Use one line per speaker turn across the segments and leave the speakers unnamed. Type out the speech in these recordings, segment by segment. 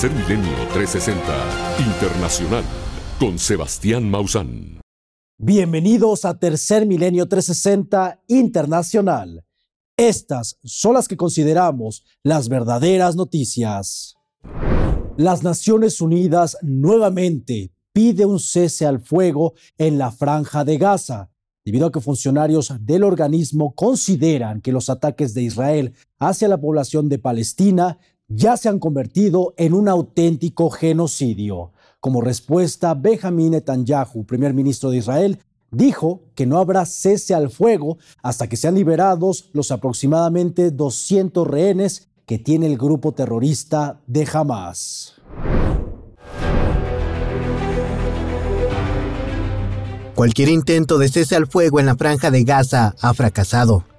Tercer Milenio 360 Internacional con Sebastián Mausán.
Bienvenidos a Tercer Milenio 360 Internacional. Estas son las que consideramos las verdaderas noticias. Las Naciones Unidas nuevamente pide un cese al fuego en la franja de Gaza, debido a que funcionarios del organismo consideran que los ataques de Israel hacia la población de Palestina ya se han convertido en un auténtico genocidio. Como respuesta, Benjamin Netanyahu, primer ministro de Israel, dijo que no habrá cese al fuego hasta que sean liberados los aproximadamente 200 rehenes que tiene el grupo terrorista de Hamas.
Cualquier intento de cese al fuego en la franja de Gaza ha fracasado.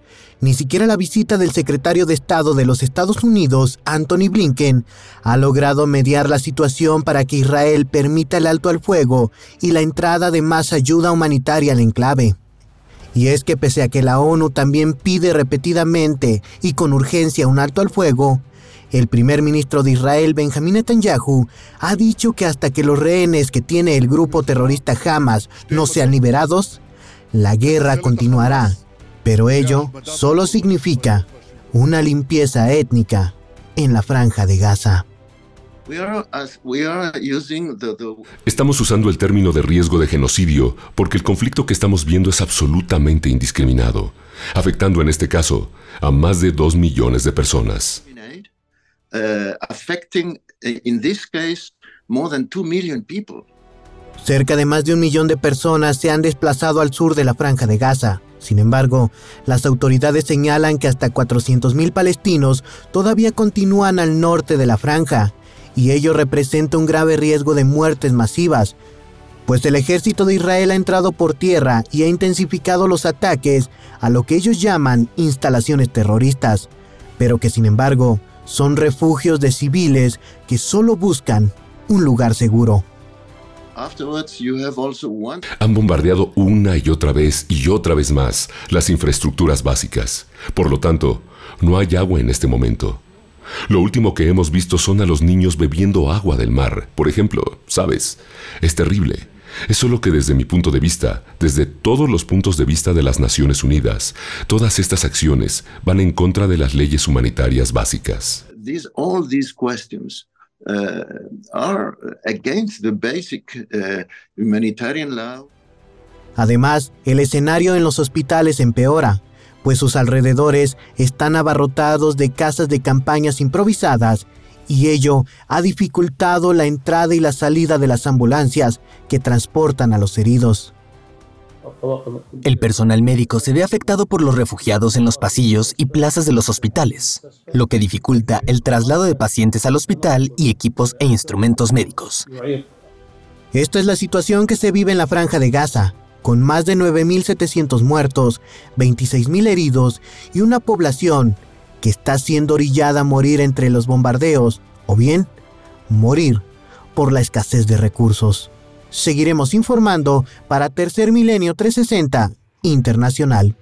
Ni siquiera la visita del secretario de Estado de los Estados Unidos, Anthony Blinken, ha logrado mediar la situación para que Israel permita el alto al fuego y la entrada de más ayuda humanitaria al enclave. Y es que pese a que la ONU también pide repetidamente y con urgencia un alto al fuego, el primer ministro de Israel, Benjamin Netanyahu, ha dicho que hasta que los rehenes que tiene el grupo terrorista Hamas no sean liberados, la guerra continuará. Pero ello solo significa una limpieza étnica en la franja de Gaza.
Estamos usando el término de riesgo de genocidio porque el conflicto que estamos viendo es absolutamente indiscriminado, afectando en este caso a más de dos millones de personas.
Uh, affecting, uh, in this case, more than 2 million people.
Cerca de más de un millón de personas se han desplazado al sur de la franja de Gaza. Sin embargo, las autoridades señalan que hasta 400.000 palestinos todavía continúan al norte de la franja, y ello representa un grave riesgo de muertes masivas, pues el ejército de Israel ha entrado por tierra y ha intensificado los ataques a lo que ellos llaman instalaciones terroristas, pero que sin embargo son refugios de civiles que solo buscan un lugar seguro.
Han bombardeado una y otra vez y otra vez más las infraestructuras básicas. Por lo tanto, no hay agua en este momento. Lo último que hemos visto son a los niños bebiendo agua del mar, por ejemplo, ¿sabes? Es terrible. Es solo que desde mi punto de vista, desde todos los puntos de vista de las Naciones Unidas, todas estas acciones van en contra de las leyes humanitarias básicas.
Además, el escenario en los hospitales empeora, pues sus alrededores están abarrotados de casas de campañas improvisadas y ello ha dificultado la entrada y la salida de las ambulancias que transportan a los heridos.
El personal médico se ve afectado por los refugiados en los pasillos y plazas de los hospitales, lo que dificulta el traslado de pacientes al hospital y equipos e instrumentos médicos.
Esta es la situación que se vive en la franja de Gaza, con más de 9.700 muertos, 26.000 heridos y una población que está siendo orillada a morir entre los bombardeos o bien morir por la escasez de recursos. Seguiremos informando para Tercer Milenio 360 Internacional.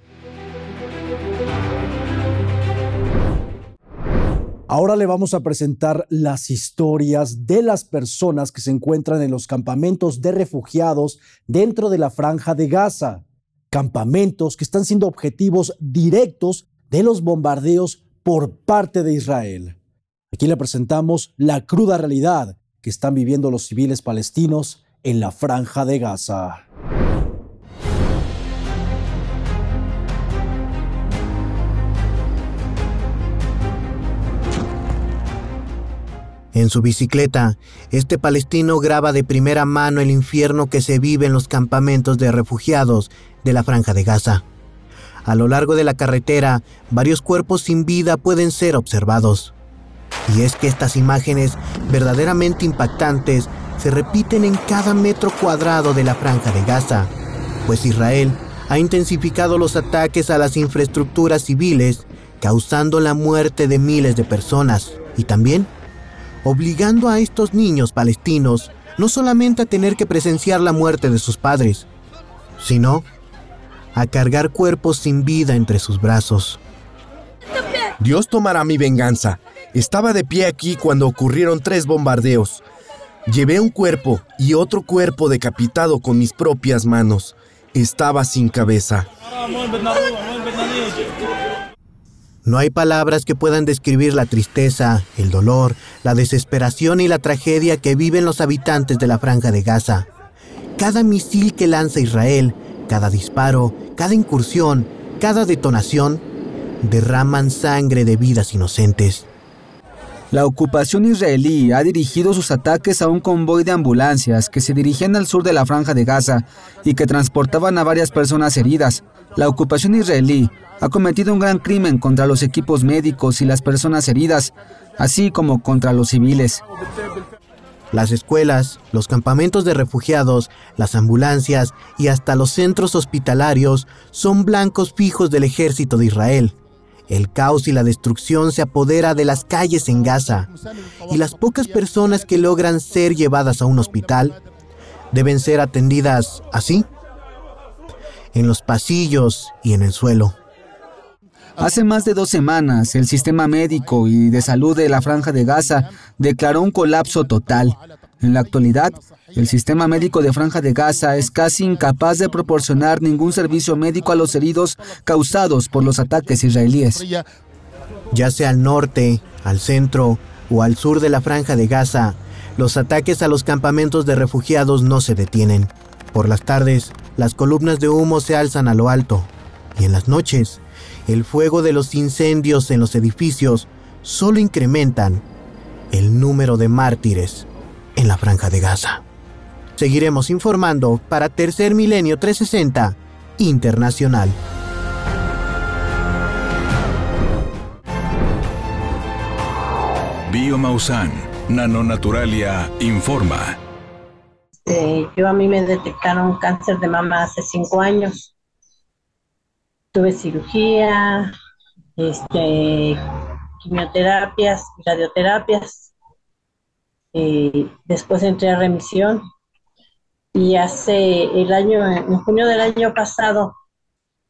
Ahora le vamos a presentar las historias de las personas que se encuentran en los campamentos de refugiados dentro de la franja de Gaza. Campamentos que están siendo objetivos directos de los bombardeos por parte de Israel. Aquí le presentamos la cruda realidad que están viviendo los civiles palestinos en la franja de Gaza.
En su bicicleta, este palestino graba de primera mano el infierno que se vive en los campamentos de refugiados de la franja de Gaza. A lo largo de la carretera, varios cuerpos sin vida pueden ser observados. Y es que estas imágenes verdaderamente impactantes se repiten en cada metro cuadrado de la franja de Gaza, pues Israel ha intensificado los ataques a las infraestructuras civiles, causando la muerte de miles de personas y también obligando a estos niños palestinos no solamente a tener que presenciar la muerte de sus padres, sino a cargar cuerpos sin vida entre sus brazos.
Dios tomará mi venganza. Estaba de pie aquí cuando ocurrieron tres bombardeos. Llevé un cuerpo y otro cuerpo decapitado con mis propias manos. Estaba sin cabeza.
No hay palabras que puedan describir la tristeza, el dolor, la desesperación y la tragedia que viven los habitantes de la franja de Gaza. Cada misil que lanza Israel, cada disparo, cada incursión, cada detonación, derraman sangre de vidas inocentes.
La ocupación israelí ha dirigido sus ataques a un convoy de ambulancias que se dirigían al sur de la franja de Gaza y que transportaban a varias personas heridas. La ocupación israelí ha cometido un gran crimen contra los equipos médicos y las personas heridas, así como contra los civiles.
Las escuelas, los campamentos de refugiados, las ambulancias y hasta los centros hospitalarios son blancos fijos del ejército de Israel. El caos y la destrucción se apodera de las calles en Gaza y las pocas personas que logran ser llevadas a un hospital deben ser atendidas así, en los pasillos y en el suelo.
Hace más de dos semanas, el sistema médico y de salud de la Franja de Gaza declaró un colapso total. En la actualidad, el sistema médico de Franja de Gaza es casi incapaz de proporcionar ningún servicio médico a los heridos causados por los ataques israelíes.
Ya sea al norte, al centro o al sur de la Franja de Gaza, los ataques a los campamentos de refugiados no se detienen. Por las tardes, las columnas de humo se alzan a lo alto y en las noches, el fuego de los incendios en los edificios solo incrementan el número de mártires en la Franja de Gaza. Seguiremos informando para Tercer Milenio 360 Internacional.
Biomausan, Nanonaturalia, informa.
Este, yo a mí me detectaron cáncer de mama hace cinco años. Tuve cirugía, este, quimioterapias, radioterapias. Y después entré a remisión y hace el año, en junio del año pasado,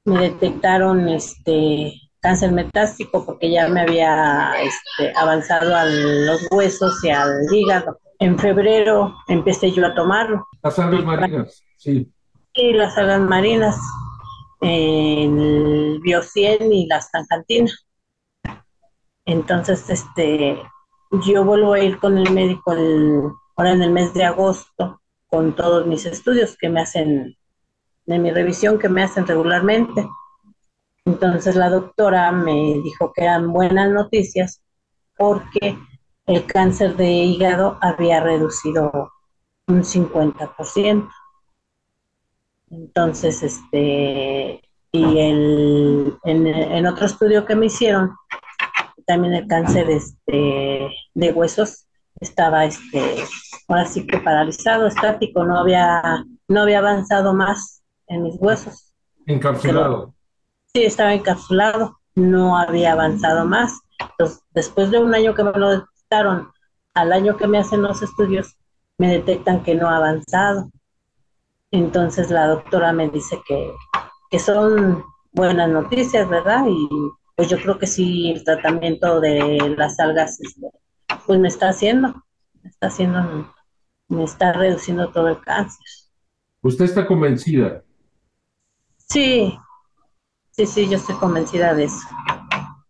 me detectaron este cáncer metástico porque ya me había este, avanzado a los huesos y al hígado. En febrero empecé yo a tomarlo.
Las algas marinas, sí.
Sí, las algas marinas, el biocien y la stancantina. Entonces, este, yo vuelvo a ir con el médico ahora en el mes de agosto con todos mis estudios que me hacen, de mi revisión que me hacen regularmente. Entonces la doctora me dijo que eran buenas noticias porque el cáncer de hígado había reducido un 50%. Entonces, este, y el, en, otro estudio que me hicieron, también el cáncer este, de huesos estaba este, ahora sí que paralizado, estático, no había, no había avanzado más en mis huesos.
Encapsulado.
sí, estaba encapsulado, no había avanzado más. Entonces, después de un año que me lo detectaron, al año que me hacen los estudios, me detectan que no ha avanzado. Entonces la doctora me dice que, que son buenas noticias, ¿verdad? Y pues yo creo que sí, el tratamiento de las algas este, pues me está haciendo, me está haciendo, me está reduciendo todo el cáncer.
¿Usted está convencida?
Sí, sí, sí, yo estoy convencida de eso.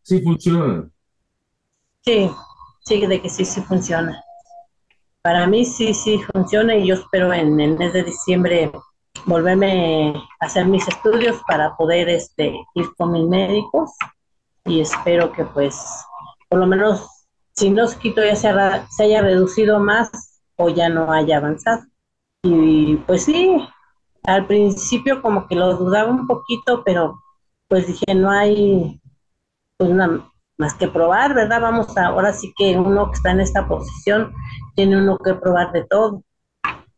Sí funciona.
Sí, sí, de que sí, sí funciona. Para mí sí, sí funciona y yo espero en el mes de diciembre volverme a hacer mis estudios para poder este, ir con mis médicos y espero que pues por lo menos si no se quitó ya se, se haya reducido más o ya no haya avanzado. Y pues sí, al principio como que lo dudaba un poquito, pero pues dije, no hay pues nada más que probar, ¿verdad? Vamos a, ahora sí que uno que está en esta posición tiene uno que probar de todo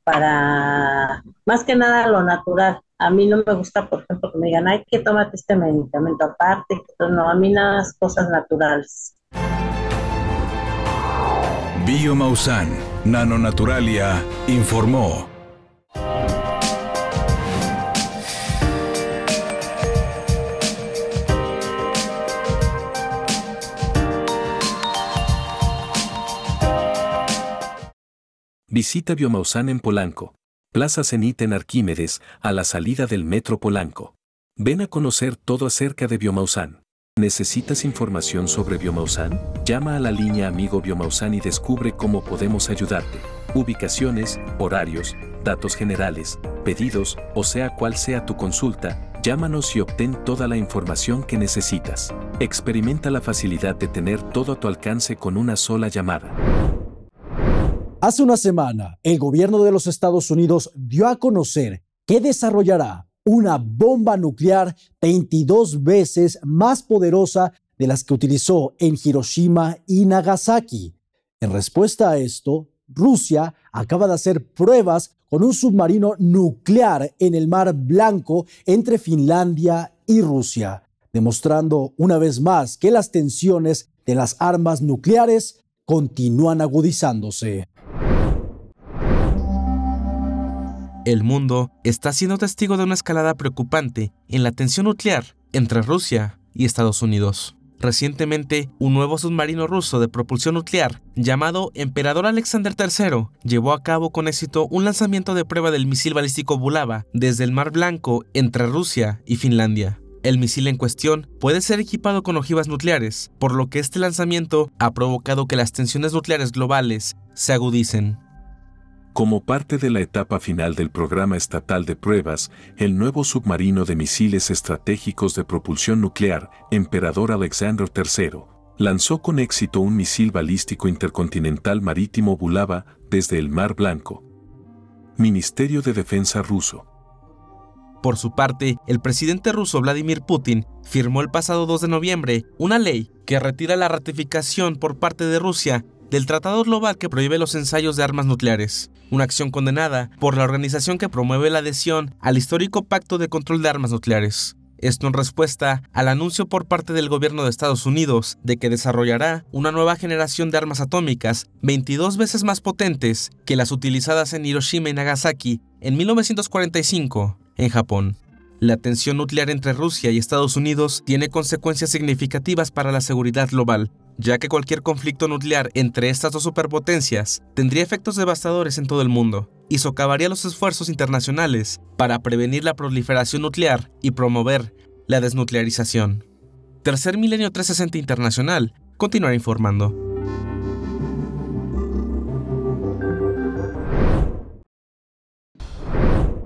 para más que nada lo natural. A mí no me gusta, por ejemplo, que me digan, ay, que tómate este medicamento aparte. No, a mí nada más cosas naturales.
Biomausan, Nanonaturalia, informó.
Visita Biomausan en Polanco Plaza Cenit en Arquímedes, a la salida del Metro Polanco. Ven a conocer todo acerca de Biomausan. ¿Necesitas información sobre Biomausan? Llama a la línea Amigo Biomausan y descubre cómo podemos ayudarte. Ubicaciones, horarios, datos generales, pedidos, o sea cual sea tu consulta, llámanos y obtén toda la información que necesitas. Experimenta la facilidad de tener todo a tu alcance con una sola llamada.
Hace una semana, el gobierno de los Estados Unidos dio a conocer que desarrollará una bomba nuclear 22 veces más poderosa de las que utilizó en Hiroshima y Nagasaki. En respuesta a esto, Rusia acaba de hacer pruebas con un submarino nuclear en el Mar Blanco entre Finlandia y Rusia, demostrando una vez más que las tensiones de las armas nucleares continúan agudizándose.
El mundo está siendo testigo de una escalada preocupante en la tensión nuclear entre Rusia y Estados Unidos. Recientemente, un nuevo submarino ruso de propulsión nuclear, llamado Emperador Alexander III, llevó a cabo con éxito un lanzamiento de prueba del misil balístico Bulava desde el Mar Blanco entre Rusia y Finlandia. El misil en cuestión puede ser equipado con ojivas nucleares, por lo que este lanzamiento ha provocado que las tensiones nucleares globales se agudicen.
Como parte de la etapa final del programa estatal de pruebas, el nuevo submarino de misiles estratégicos de propulsión nuclear, Emperador Alexander III, lanzó con éxito un misil balístico intercontinental marítimo Bulava desde el Mar Blanco. Ministerio de Defensa ruso.
Por su parte, el presidente ruso Vladimir Putin firmó el pasado 2 de noviembre una ley que retira la ratificación por parte de Rusia del Tratado Global que prohíbe los ensayos de armas nucleares, una acción condenada por la organización que promueve la adhesión al histórico Pacto de Control de Armas Nucleares. Esto en respuesta al anuncio por parte del gobierno de Estados Unidos de que desarrollará una nueva generación de armas atómicas 22 veces más potentes que las utilizadas en Hiroshima y Nagasaki en 1945 en Japón. La tensión nuclear entre Rusia y Estados Unidos tiene consecuencias significativas para la seguridad global, ya que cualquier conflicto nuclear entre estas dos superpotencias tendría efectos devastadores en todo el mundo y socavaría los esfuerzos internacionales para prevenir la proliferación nuclear y promover la desnuclearización. Tercer Milenio 360 Internacional continuará informando.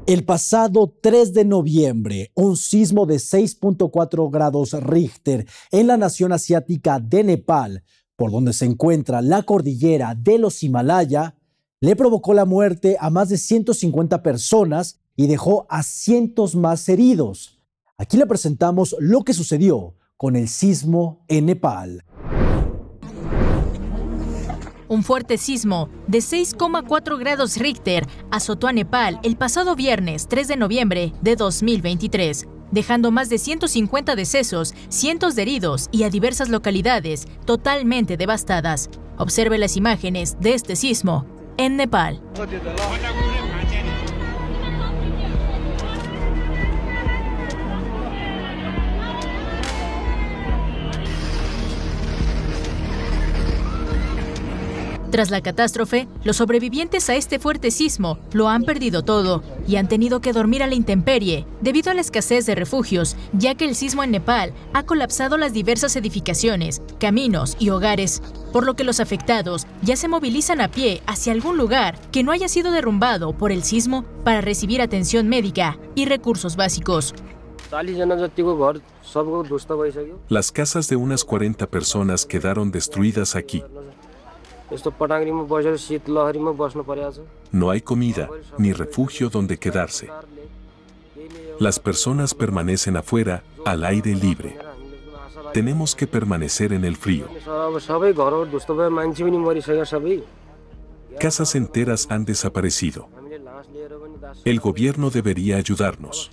El pasado 3 de noviembre, un sismo de 6.4 grados Richter en la nación asiática de Nepal, por donde se encuentra la cordillera de los Himalaya, le provocó la muerte a más de 150 personas y dejó a cientos más heridos. Aquí le presentamos lo que sucedió con el sismo en Nepal.
Un fuerte sismo de 6,4 grados Richter azotó a Nepal el pasado viernes 3 de noviembre de 2023, dejando más de 150 decesos, cientos de heridos y a diversas localidades totalmente devastadas. Observe las imágenes de este sismo en Nepal. Tras la catástrofe, los sobrevivientes a este fuerte sismo lo han perdido todo y han tenido que dormir a la intemperie debido a la escasez de refugios, ya que el sismo en Nepal ha colapsado las diversas edificaciones, caminos y hogares, por lo que los afectados ya se movilizan a pie hacia algún lugar que no haya sido derrumbado por el sismo para recibir atención médica y recursos básicos.
Las casas de unas 40 personas quedaron destruidas aquí. No hay comida ni refugio donde quedarse. Las personas permanecen afuera, al aire libre. Tenemos que permanecer en el frío. Casas enteras han desaparecido. El gobierno debería ayudarnos.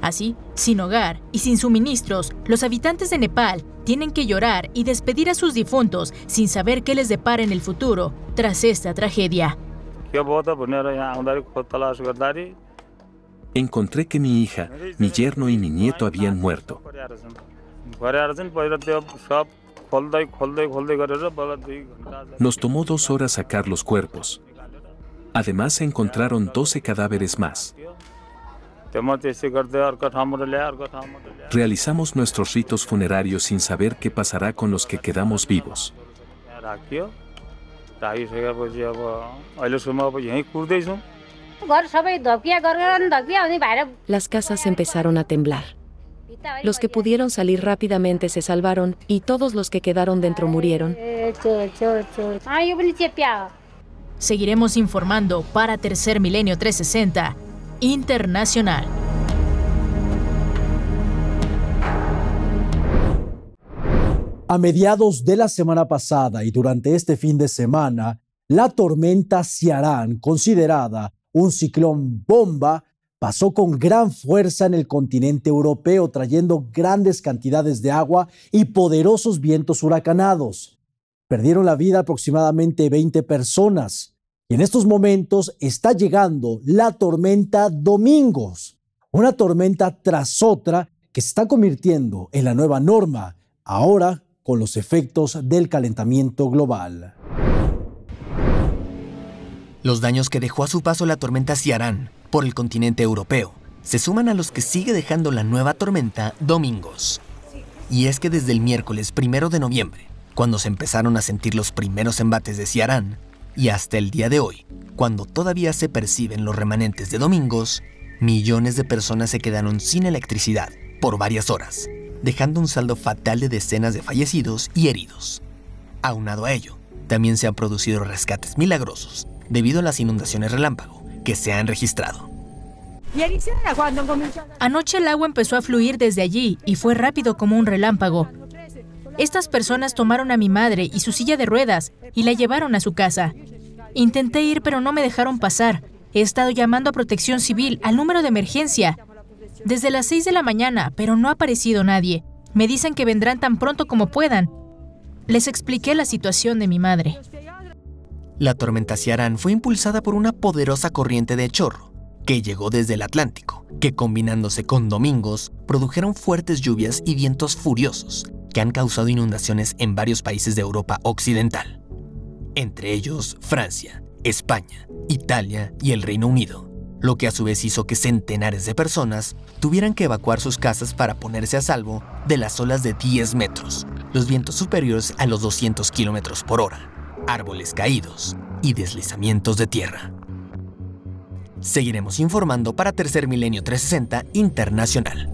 Así, sin hogar y sin suministros, los habitantes de Nepal tienen que llorar y despedir a sus difuntos sin saber qué les depara en el futuro tras esta tragedia.
Encontré que mi hija, mi yerno y mi nieto habían muerto. Nos tomó dos horas sacar los cuerpos. Además se encontraron 12 cadáveres más. Realizamos nuestros ritos funerarios sin saber qué pasará con los que quedamos vivos.
Las casas empezaron a temblar. Los que pudieron salir rápidamente se salvaron y todos los que quedaron dentro murieron.
Seguiremos informando para Tercer Milenio 360 Internacional.
A mediados de la semana pasada y durante este fin de semana, la tormenta Ciarán, considerada un ciclón bomba, pasó con gran fuerza en el continente europeo, trayendo grandes cantidades de agua y poderosos vientos huracanados. Perdieron la vida aproximadamente 20 personas. Y en estos momentos está llegando la tormenta Domingos, una tormenta tras otra que se está convirtiendo en la nueva norma, ahora con los efectos del calentamiento global.
Los daños que dejó a su paso la tormenta Ciarán por el continente europeo se suman a los que sigue dejando la nueva tormenta Domingos. Y es que desde el miércoles primero de noviembre, cuando se empezaron a sentir los primeros embates de Ciarán, y hasta el día de hoy, cuando todavía se perciben los remanentes de Domingos, millones de personas se quedaron sin electricidad por varias horas, dejando un saldo fatal de decenas de fallecidos y heridos. Aunado a ello, también se han producido rescates milagrosos debido a las inundaciones relámpago que se han registrado.
Anoche el agua empezó a fluir desde allí y fue rápido como un relámpago. Estas personas tomaron a mi madre y su silla de ruedas y la llevaron a su casa. Intenté ir pero no me dejaron pasar. He estado llamando a protección civil al número de emergencia desde las 6 de la mañana, pero no ha aparecido nadie. Me dicen que vendrán tan pronto como puedan. Les expliqué la situación de mi madre.
La tormenta Ciarán fue impulsada por una poderosa corriente de chorro que llegó desde el Atlántico, que combinándose con domingos produjeron fuertes lluvias y vientos furiosos que han causado inundaciones en varios países de Europa Occidental, entre ellos Francia, España, Italia y el Reino Unido lo que a su vez hizo que centenares de personas tuvieran que evacuar sus casas para ponerse a salvo de las olas de 10 metros, los vientos superiores a los 200 kilómetros por hora, árboles caídos y deslizamientos de tierra. Seguiremos informando para Tercer Milenio 360 Internacional.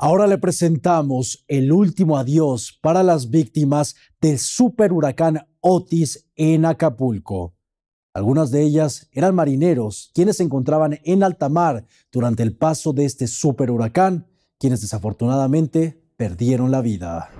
Ahora le presentamos el último adiós para las víctimas del superhuracán Otis en Acapulco. Algunas de ellas eran marineros, quienes se encontraban en alta mar durante el paso de este superhuracán, quienes desafortunadamente perdieron la vida.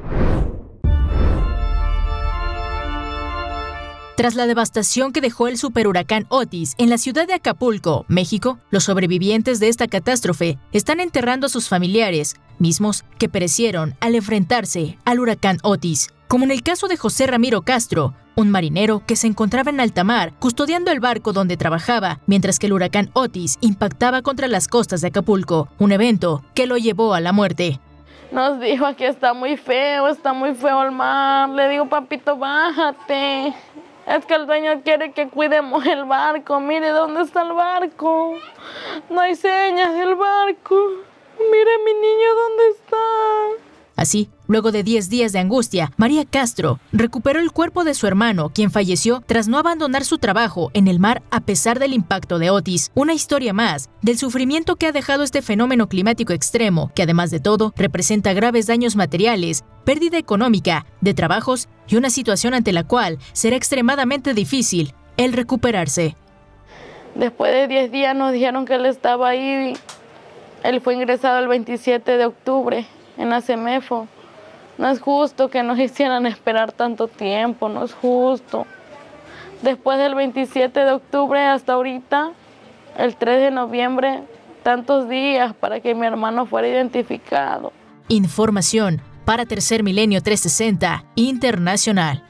Tras la devastación que dejó el superhuracán Otis en la ciudad de Acapulco, México, los sobrevivientes de esta catástrofe están enterrando a sus familiares, mismos que perecieron al enfrentarse al huracán Otis, como en el caso de José Ramiro Castro, un marinero que se encontraba en alta mar custodiando el barco donde trabajaba, mientras que el huracán Otis impactaba contra las costas de Acapulco, un evento que lo llevó a la muerte.
Nos dijo que está muy feo, está muy feo el mar. Le digo, papito, bájate. Es que el dueño quiere que cuidemos el barco. Mire dónde está el barco. No hay señas del barco. Mire mi niño dónde está.
Así, luego de 10 días de angustia, María Castro recuperó el cuerpo de su hermano, quien falleció tras no abandonar su trabajo en el mar a pesar del impacto de Otis. Una historia más del sufrimiento que ha dejado este fenómeno climático extremo, que además de todo representa graves daños materiales, pérdida económica, de trabajos y una situación ante la cual será extremadamente difícil el recuperarse.
Después de 10 días nos dijeron que él estaba ahí. Él fue ingresado el 27 de octubre en la CEMEFO. No es justo que nos hicieran esperar tanto tiempo, no es justo. Después del 27 de octubre hasta ahorita, el 3 de noviembre, tantos días para que mi hermano fuera identificado.
Información para Tercer Milenio 360 Internacional.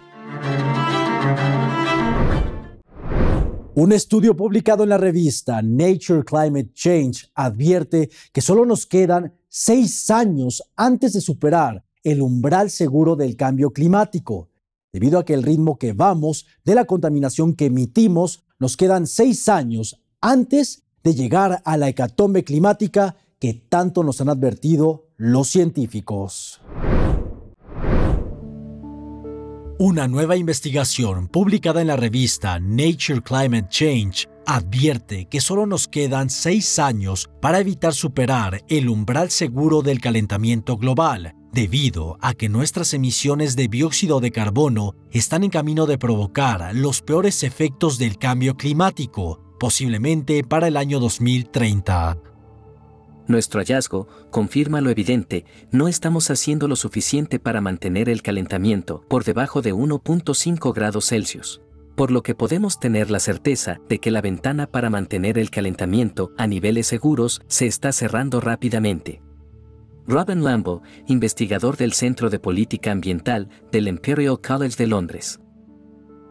Un estudio publicado en la revista Nature Climate Change advierte que solo nos quedan seis años antes de superar el umbral seguro del cambio climático. Debido a que el ritmo que vamos de la contaminación que emitimos nos quedan seis años antes de llegar a la hecatombe climática que tanto nos han advertido los científicos. Una nueva investigación publicada en la revista Nature Climate Change advierte que solo nos quedan seis años para evitar superar el umbral seguro del calentamiento global, debido a que nuestras emisiones de dióxido de carbono están en camino de provocar los peores efectos del cambio climático, posiblemente para el año 2030.
Nuestro hallazgo confirma lo evidente, no estamos haciendo lo suficiente para mantener el calentamiento por debajo de 1.5 grados Celsius, por lo que podemos tener la certeza de que la ventana para mantener el calentamiento a niveles seguros se está cerrando rápidamente. Robin Lambo, investigador del Centro de Política Ambiental del Imperial College de Londres.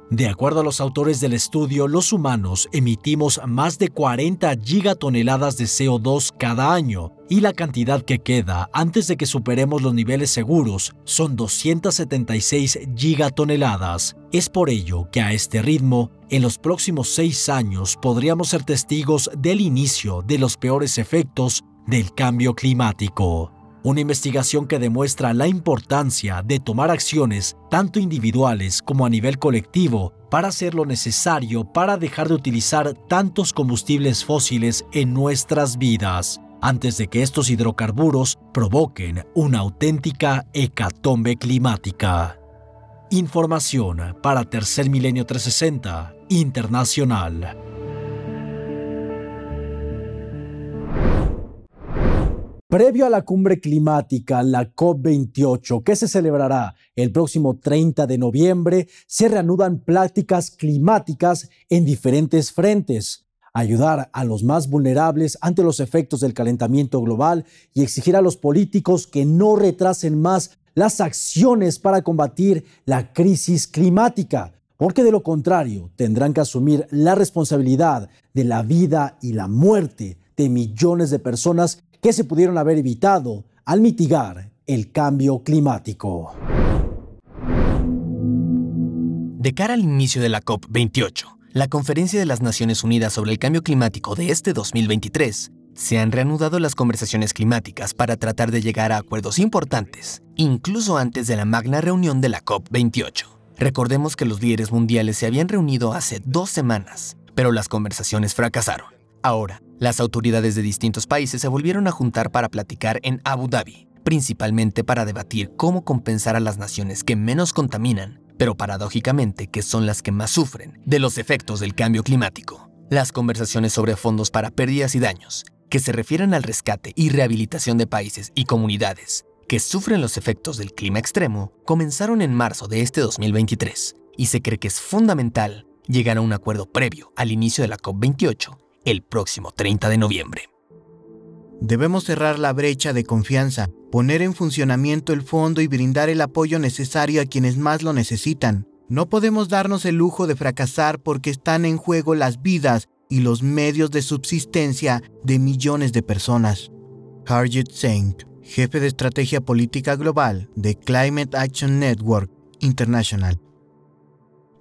De acuerdo a los autores del estudio, los humanos emitimos más de 40 gigatoneladas de CO2 cada año y la cantidad que queda antes de que superemos los niveles seguros son 276 gigatoneladas. Es por ello que a este ritmo, en los próximos seis años podríamos ser testigos del inicio de los peores efectos del cambio climático. Una investigación que demuestra la importancia de tomar acciones tanto individuales como a nivel colectivo para hacer lo necesario para dejar de utilizar tantos combustibles fósiles en nuestras vidas, antes de que estos hidrocarburos provoquen una auténtica hecatombe climática. Información para Tercer Milenio 360 Internacional. Previo a la cumbre climática, la COP28, que se celebrará el próximo 30 de noviembre, se reanudan pláticas climáticas en diferentes frentes. Ayudar a los más vulnerables ante los efectos del calentamiento global y exigir a los políticos que no retrasen más las acciones para combatir la crisis climática, porque de lo contrario tendrán que asumir la responsabilidad de la vida y la muerte de millones de personas que se pudieron haber evitado al mitigar el cambio climático.
De cara al inicio de la COP28, la Conferencia de las Naciones Unidas sobre el Cambio Climático de este 2023, se han reanudado las conversaciones climáticas para tratar de llegar a acuerdos importantes, incluso antes de la magna reunión de la COP28. Recordemos que los líderes mundiales se habían reunido hace dos semanas, pero las conversaciones fracasaron. Ahora, las autoridades de distintos países se volvieron a juntar para platicar en Abu Dhabi, principalmente para debatir cómo compensar a las naciones que menos contaminan, pero paradójicamente que son las que más sufren de los efectos del cambio climático. Las conversaciones sobre fondos para pérdidas y daños, que se refieren al rescate y rehabilitación de países y comunidades que sufren los efectos del clima extremo, comenzaron en marzo de este 2023 y se cree que es fundamental llegar a un acuerdo previo al inicio de la COP28 el próximo 30 de noviembre.
Debemos cerrar la brecha de confianza, poner en funcionamiento el fondo y brindar el apoyo necesario a quienes más lo necesitan. No podemos darnos el lujo de fracasar porque están en juego las vidas y los medios de subsistencia de millones de personas. Harjit Singh, jefe de estrategia política global de Climate Action Network International.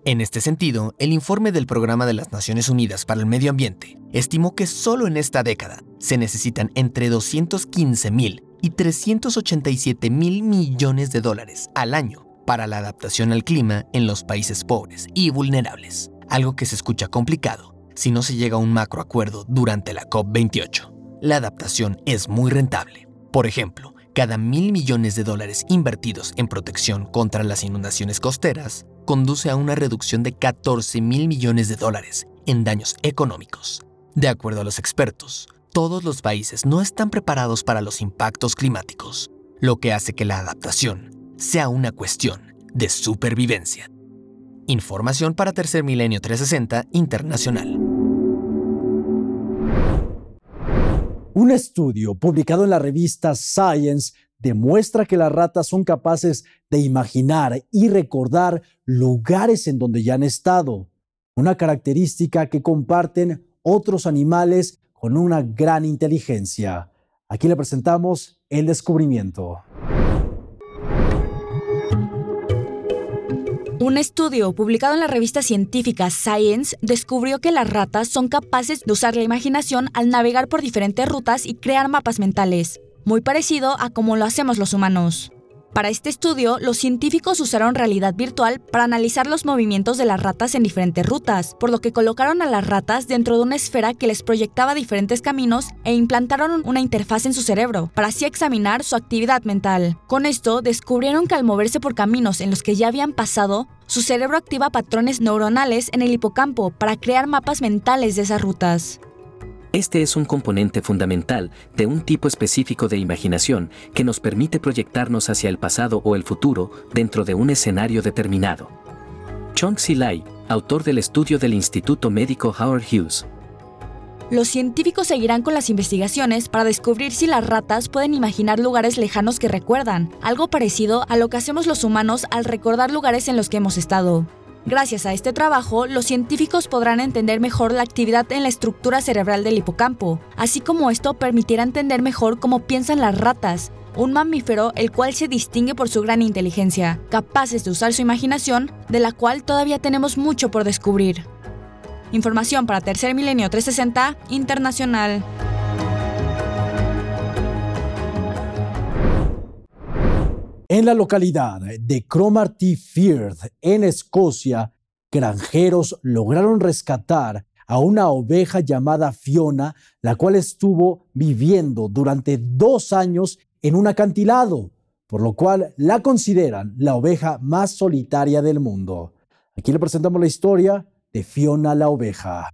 En este sentido, el informe del Programa de las Naciones Unidas para el Medio Ambiente estimó que solo en esta década se necesitan entre 215 mil y 387 mil millones de dólares al año para la adaptación al clima en los países pobres y vulnerables, algo que se escucha complicado si no se llega a un macroacuerdo durante la COP28. La adaptación es muy rentable. Por ejemplo, cada mil millones de dólares invertidos en protección contra las inundaciones costeras conduce a una reducción de 14 mil millones de dólares en daños económicos. De acuerdo a los expertos, todos los países no están preparados para los impactos climáticos, lo que hace que la adaptación sea una cuestión de supervivencia. Información para Tercer Milenio 360 Internacional.
Un estudio publicado en la revista Science demuestra que las ratas son capaces de imaginar y recordar lugares en donde ya han estado. una característica que comparten otros animales con una gran inteligencia. Aquí le presentamos el descubrimiento.
Un estudio publicado en la revista científica Science descubrió que las ratas son capaces de usar la imaginación al navegar por diferentes rutas y crear mapas mentales, muy parecido a como lo hacemos los humanos. Para este estudio, los científicos usaron realidad virtual para analizar los movimientos de las ratas en diferentes rutas, por lo que colocaron a las ratas dentro de una esfera que les proyectaba diferentes caminos e implantaron una interfaz en su cerebro, para así examinar su actividad mental. Con esto, descubrieron que al moverse por caminos en los que ya habían pasado, su cerebro activa patrones neuronales en el hipocampo para crear mapas mentales de esas rutas.
Este es un componente fundamental de un tipo específico de imaginación que nos permite proyectarnos hacia el pasado o el futuro dentro de un escenario determinado. Chong Lai, autor del estudio del Instituto Médico Howard Hughes.
Los científicos seguirán con las investigaciones para descubrir si las ratas pueden imaginar lugares lejanos que recuerdan, algo parecido a lo que hacemos los humanos al recordar lugares en los que hemos estado. Gracias a este trabajo, los científicos podrán entender mejor la actividad en la estructura cerebral del hipocampo, así como esto permitirá entender mejor cómo piensan las ratas, un mamífero el cual se distingue por su gran inteligencia, capaces de usar su imaginación, de la cual todavía tenemos mucho por descubrir. Información para Tercer Milenio 360 Internacional.
En la localidad de Cromarty Firth, en Escocia, granjeros lograron rescatar a una oveja llamada Fiona, la cual estuvo viviendo durante dos años en un acantilado, por lo cual la consideran la oveja más solitaria del mundo. Aquí le presentamos la historia de Fiona la oveja.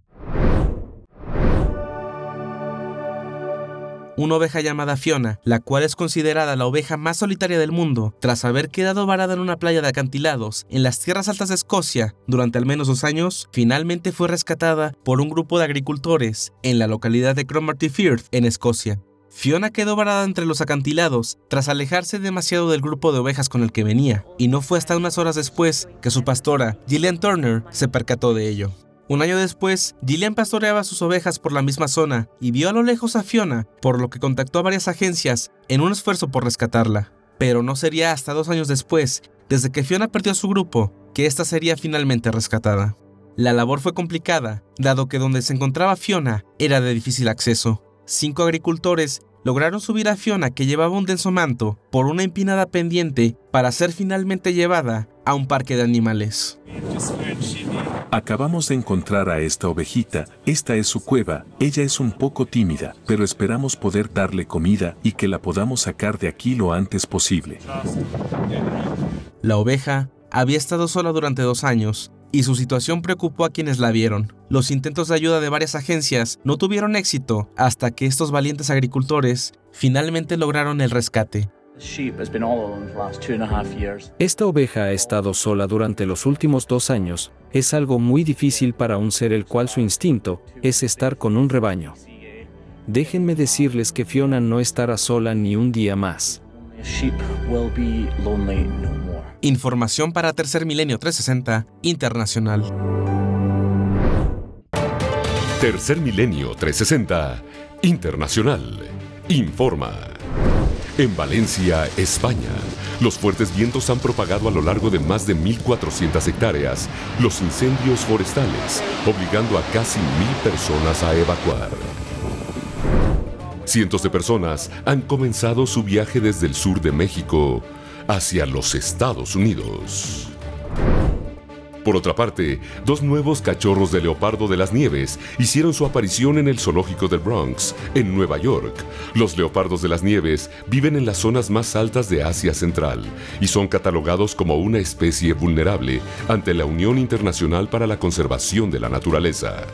Una oveja llamada Fiona, la cual es considerada la oveja más solitaria del mundo, tras haber quedado varada en una playa de acantilados en las tierras altas de Escocia durante al menos dos años, finalmente fue rescatada por un grupo de agricultores en la localidad de Cromarty Firth, en Escocia. Fiona quedó varada entre los acantilados tras alejarse demasiado del grupo de ovejas con el que venía, y no fue hasta unas horas después que su pastora, Gillian Turner, se percató de ello. Un año después, Gillian pastoreaba sus ovejas por la misma zona y vio a lo lejos a Fiona, por lo que contactó a varias agencias en un esfuerzo por rescatarla. Pero no sería hasta dos años después, desde que Fiona perdió a su grupo, que ésta sería finalmente rescatada. La labor fue complicada, dado que donde se encontraba Fiona era de difícil acceso. Cinco agricultores lograron subir a Fiona, que llevaba un denso manto, por una empinada pendiente para ser finalmente llevada a un parque de animales.
Acabamos de encontrar a esta ovejita, esta es su cueva, ella es un poco tímida, pero esperamos poder darle comida y que la podamos sacar de aquí lo antes posible.
La oveja había estado sola durante dos años y su situación preocupó a quienes la vieron. Los intentos de ayuda de varias agencias no tuvieron éxito hasta que estos valientes agricultores finalmente lograron el rescate.
Esta oveja ha estado sola durante los últimos dos años. Es algo muy difícil para un ser el cual su instinto es estar con un rebaño. Déjenme decirles que Fiona no estará sola ni un día más.
Información para Tercer Milenio 360 Internacional.
Tercer Milenio 360 Internacional. Informa. En Valencia, España, los fuertes vientos han propagado a lo largo de más de 1.400 hectáreas los incendios forestales, obligando a casi mil personas a evacuar. Cientos de personas han comenzado su viaje desde el sur de México hacia los Estados Unidos. Por otra parte, dos nuevos cachorros de leopardo de las nieves hicieron su aparición en el zoológico del Bronx, en Nueva York. Los leopardos de las nieves viven en las zonas más altas de Asia Central y son catalogados como una especie vulnerable ante la Unión Internacional para la Conservación de la Naturaleza.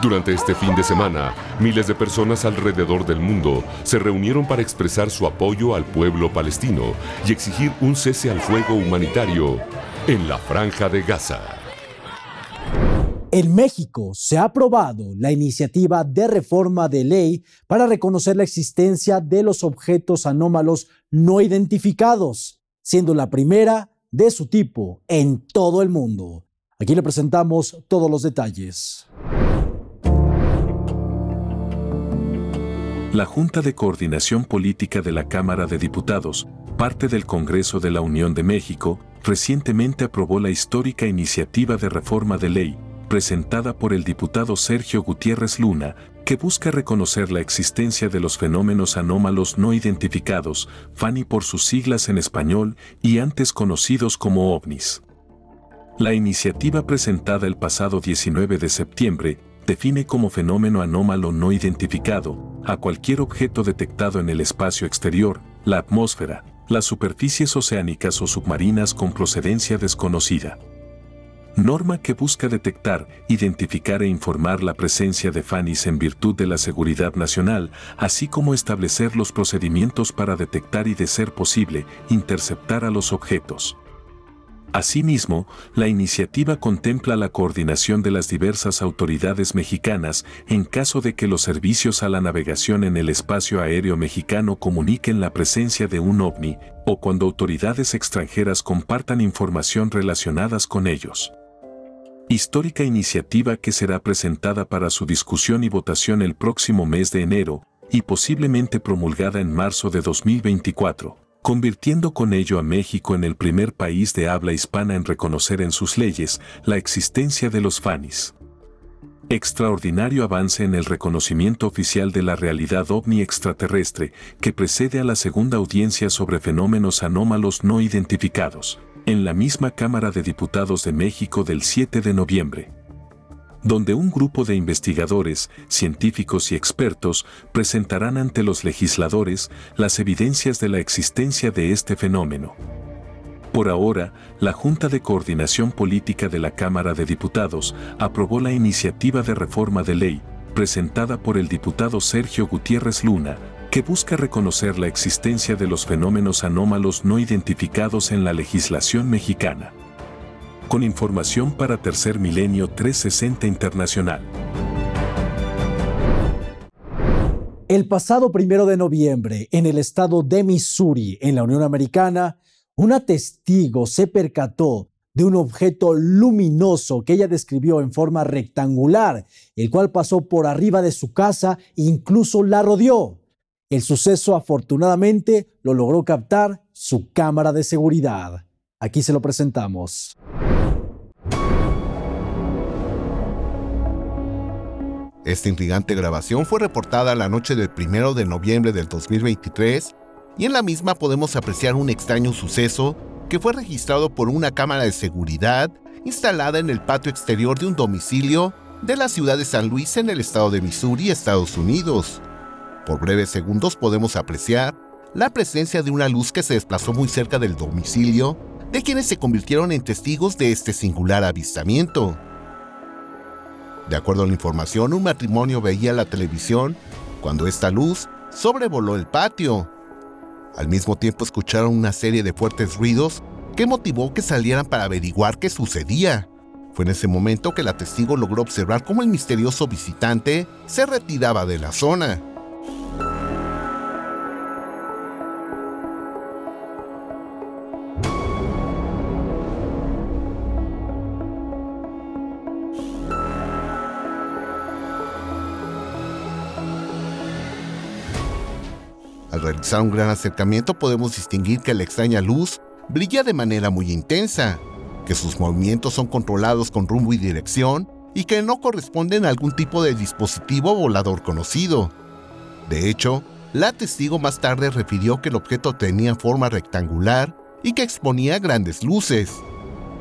Durante este fin de semana, miles de personas alrededor del mundo se reunieron para expresar su apoyo al pueblo palestino y exigir un cese al fuego humanitario en la franja de Gaza.
En México se ha aprobado la iniciativa de reforma de ley para reconocer la existencia de los objetos anómalos no identificados, siendo la primera de su tipo en todo el mundo. Aquí le presentamos todos los detalles.
La Junta de Coordinación Política de la Cámara de Diputados, parte del Congreso de la Unión de México, recientemente aprobó la histórica iniciativa de reforma de ley, presentada por el diputado Sergio Gutiérrez Luna, que busca reconocer la existencia de los fenómenos anómalos no identificados, FANI por sus siglas en español y antes conocidos como ovnis. La iniciativa presentada el pasado 19 de septiembre define como fenómeno anómalo no identificado a cualquier objeto detectado en el espacio exterior, la atmósfera, las superficies oceánicas o submarinas con procedencia desconocida. Norma que busca detectar, identificar e informar la presencia de FANIS en virtud de la seguridad nacional, así como establecer los procedimientos para detectar y, de ser posible, interceptar a los objetos. Asimismo, la iniciativa contempla la coordinación de las diversas autoridades mexicanas en caso de que los servicios a la navegación en el espacio aéreo mexicano comuniquen la presencia de un ovni o cuando autoridades extranjeras compartan información relacionadas con ellos. Histórica iniciativa que será presentada para su discusión y votación el próximo mes de enero y posiblemente promulgada en marzo de 2024 convirtiendo con ello a México en el primer país de habla hispana en reconocer en sus leyes la existencia de los FANIS. Extraordinario avance en el reconocimiento oficial de la realidad ovni extraterrestre que precede a la segunda audiencia sobre fenómenos anómalos no identificados, en la misma Cámara de Diputados de México del 7 de noviembre donde un grupo de investigadores, científicos y expertos presentarán ante los legisladores las evidencias de la existencia de este fenómeno. Por ahora, la Junta de Coordinación Política de la Cámara de Diputados aprobó la iniciativa de reforma de ley, presentada por el diputado Sergio Gutiérrez Luna, que busca reconocer la existencia de los fenómenos anómalos no identificados en la legislación mexicana con información para Tercer Milenio 360 Internacional.
El pasado primero de noviembre, en el estado de Missouri, en la Unión Americana, una testigo se percató de un objeto luminoso que ella describió en forma rectangular, el cual pasó por arriba de su casa e incluso la rodeó. El suceso afortunadamente lo logró captar su cámara de seguridad. Aquí se lo presentamos.
Esta intrigante grabación fue reportada la noche del 1 de noviembre del 2023 y en la misma podemos apreciar un extraño suceso que fue registrado por una cámara de seguridad instalada en el patio exterior de un domicilio de la ciudad de San Luis en el estado de Missouri, Estados Unidos. Por breves segundos podemos apreciar la presencia de una luz que se desplazó muy cerca del domicilio de quienes se convirtieron en testigos de este singular avistamiento. De acuerdo a la información, un matrimonio veía la televisión cuando esta luz sobrevoló el patio. Al mismo tiempo escucharon una serie de fuertes ruidos que motivó que salieran para averiguar qué sucedía. Fue en ese momento que la testigo logró observar cómo el misterioso visitante se retiraba de la zona. Realizar un gran acercamiento podemos distinguir que la extraña luz brilla de manera muy intensa, que sus movimientos son controlados con rumbo y dirección y que no corresponden a algún tipo de dispositivo volador conocido. De hecho, la testigo más tarde refirió que el objeto tenía forma rectangular y que exponía grandes luces.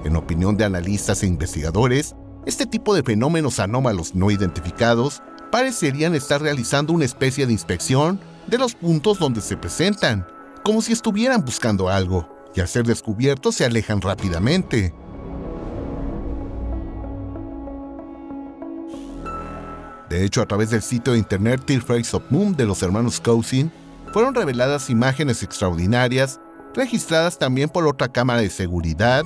En opinión de analistas e investigadores, este tipo de fenómenos anómalos no identificados parecerían estar realizando una especie de inspección de los puntos donde se presentan, como si estuvieran buscando algo, y al ser descubiertos se alejan rápidamente. De hecho, a través del sitio de internet Face of Moon de los hermanos Cousin, fueron reveladas imágenes extraordinarias, registradas también por otra cámara de seguridad,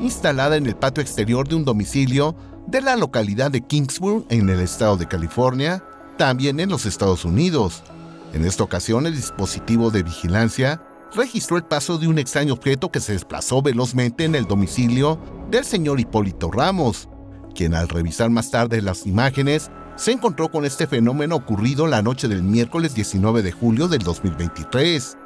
instalada en el patio exterior de un domicilio de la localidad de Kingsburg en el estado de California, también en los Estados Unidos. En esta ocasión el dispositivo de vigilancia registró el paso de un extraño objeto que se desplazó velozmente en el domicilio del señor Hipólito Ramos, quien al revisar más tarde las imágenes se encontró con este fenómeno ocurrido la noche del miércoles 19 de julio del 2023.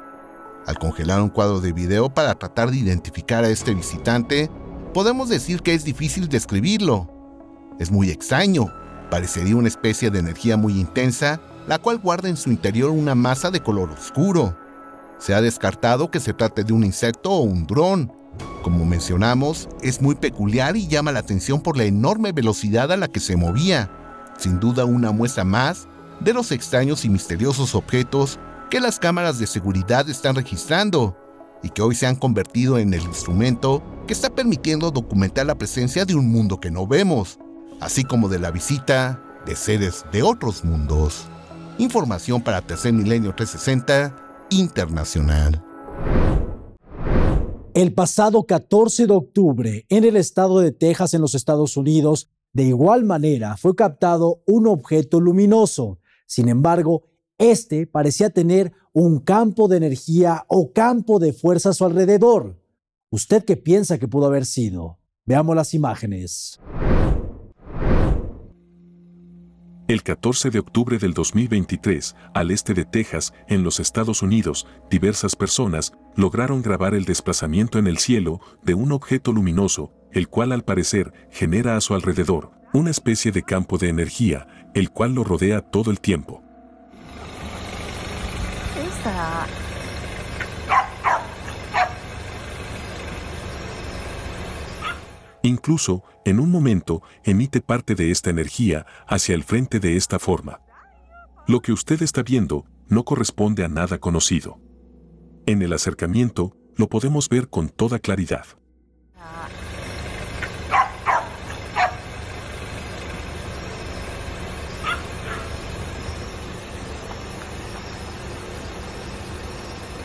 Al congelar un cuadro de video para tratar de identificar a este visitante, podemos decir que es difícil describirlo. Es muy extraño, parecería una especie de energía muy intensa, la cual guarda en su interior una masa de color oscuro. Se ha descartado que se trate de un insecto o un dron. Como mencionamos, es muy peculiar y llama la atención por la enorme velocidad a la que se movía. Sin duda una muestra más de los extraños y misteriosos objetos que las cámaras de seguridad están registrando y que hoy se han convertido en el instrumento que está permitiendo documentar la presencia de un mundo que no vemos, así como de la visita de seres de otros mundos. Información para Tercer Milenio 360 Internacional.
El pasado 14 de octubre, en el estado de Texas, en los Estados Unidos, de igual manera fue captado un objeto luminoso. Sin embargo, este parecía tener un campo de energía o campo de fuerza a su alrededor. ¿Usted qué piensa que pudo haber sido? Veamos las imágenes.
El 14 de octubre del 2023, al este de Texas, en los Estados Unidos, diversas personas lograron grabar el desplazamiento en el cielo de un objeto luminoso, el cual al parecer genera a su alrededor una especie de campo de energía, el cual lo rodea todo el tiempo. Incluso, en un momento, emite parte de esta energía hacia el frente de esta forma. Lo que usted está viendo no corresponde a nada conocido. En el acercamiento, lo podemos ver con toda claridad.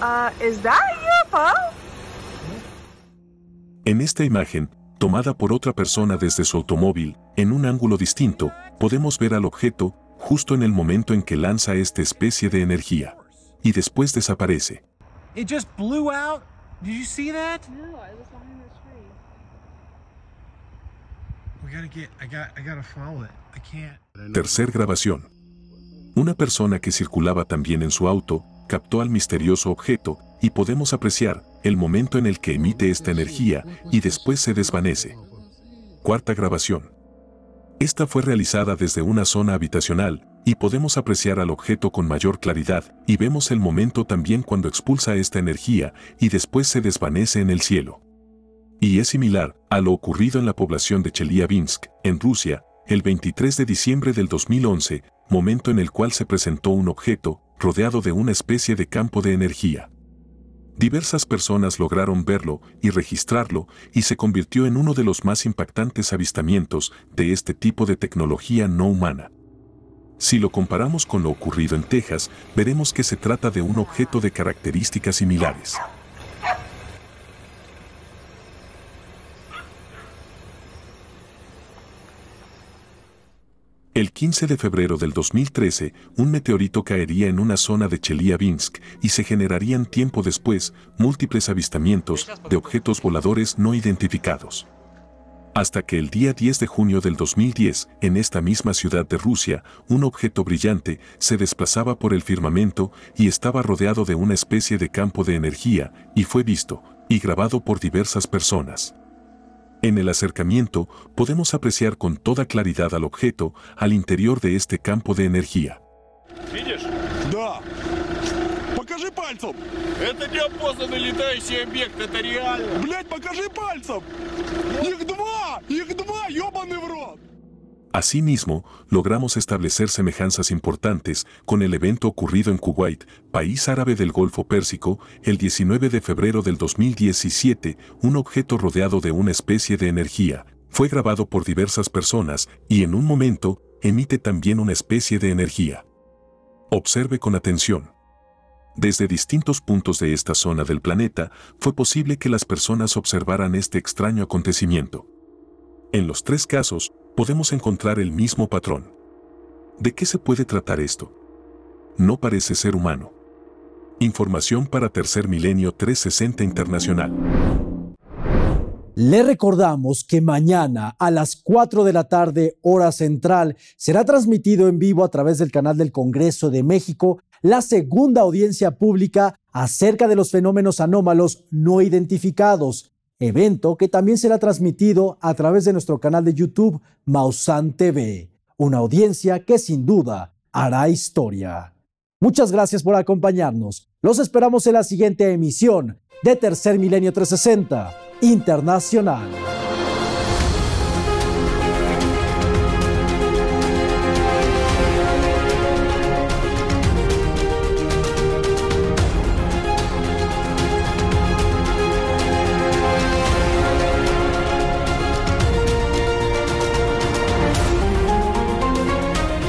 Uh, is that UFO?
En esta imagen, tomada por otra persona desde su automóvil, en un ángulo distinto, podemos ver al objeto justo en el momento en que lanza esta especie de energía. Y después desaparece.
It just blew out. Did you see that? No, I was behind the tree. We gotta get. I got. I gotta follow it. I can't.
Tercer grabación. Una persona que circulaba también en su auto captó al misterioso objeto y podemos apreciar el momento en el que emite esta energía y después se desvanece. Cuarta grabación. Esta fue realizada desde una zona habitacional y podemos apreciar al objeto con mayor claridad y vemos el momento también cuando expulsa esta energía y después se desvanece en el cielo. Y es similar a lo ocurrido en la población de Chelyabinsk, en Rusia, el 23 de diciembre del 2011, momento en el cual se presentó un objeto rodeado de una especie de campo de energía. Diversas personas lograron verlo y registrarlo y se convirtió en uno de los más impactantes avistamientos de este tipo de tecnología no humana. Si lo comparamos con lo ocurrido en Texas, veremos que se trata de un objeto de características similares. El 15 de febrero del 2013, un meteorito caería en una zona de Chelyabinsk y se generarían tiempo después múltiples avistamientos de objetos voladores no identificados. Hasta que el día 10 de junio del 2010, en esta misma ciudad de Rusia, un objeto brillante se desplazaba por el firmamento y estaba rodeado de una especie de campo de energía y fue visto y grabado por diversas personas. En el acercamiento podemos apreciar con toda claridad al objeto al interior de este campo de energía.
Да. Покажи пальцем. Это неопознанный летающий объект, это реально. Блять, покажи пальцем. Их два, их два, ёбаный в рот.
Asimismo, logramos establecer semejanzas importantes con el evento ocurrido en Kuwait, país árabe del Golfo Pérsico, el 19 de febrero del 2017, un objeto rodeado de una especie de energía. Fue grabado por diversas personas y en un momento emite también una especie de energía. Observe con atención. Desde distintos puntos de esta zona del planeta, fue posible que las personas observaran este extraño acontecimiento. En los tres casos, podemos encontrar el mismo patrón. ¿De qué se puede tratar esto? No parece ser humano. Información para Tercer Milenio 360 Internacional.
Le recordamos que mañana a las 4 de la tarde, hora central, será transmitido en vivo a través del canal del Congreso de México la segunda audiencia pública acerca de los fenómenos anómalos no identificados, evento que también será transmitido a través de nuestro canal de YouTube Mausan TV, una audiencia que sin duda hará historia. Muchas gracias por acompañarnos. Los esperamos en la siguiente emisión de Tercer Milenio 360 Internacional.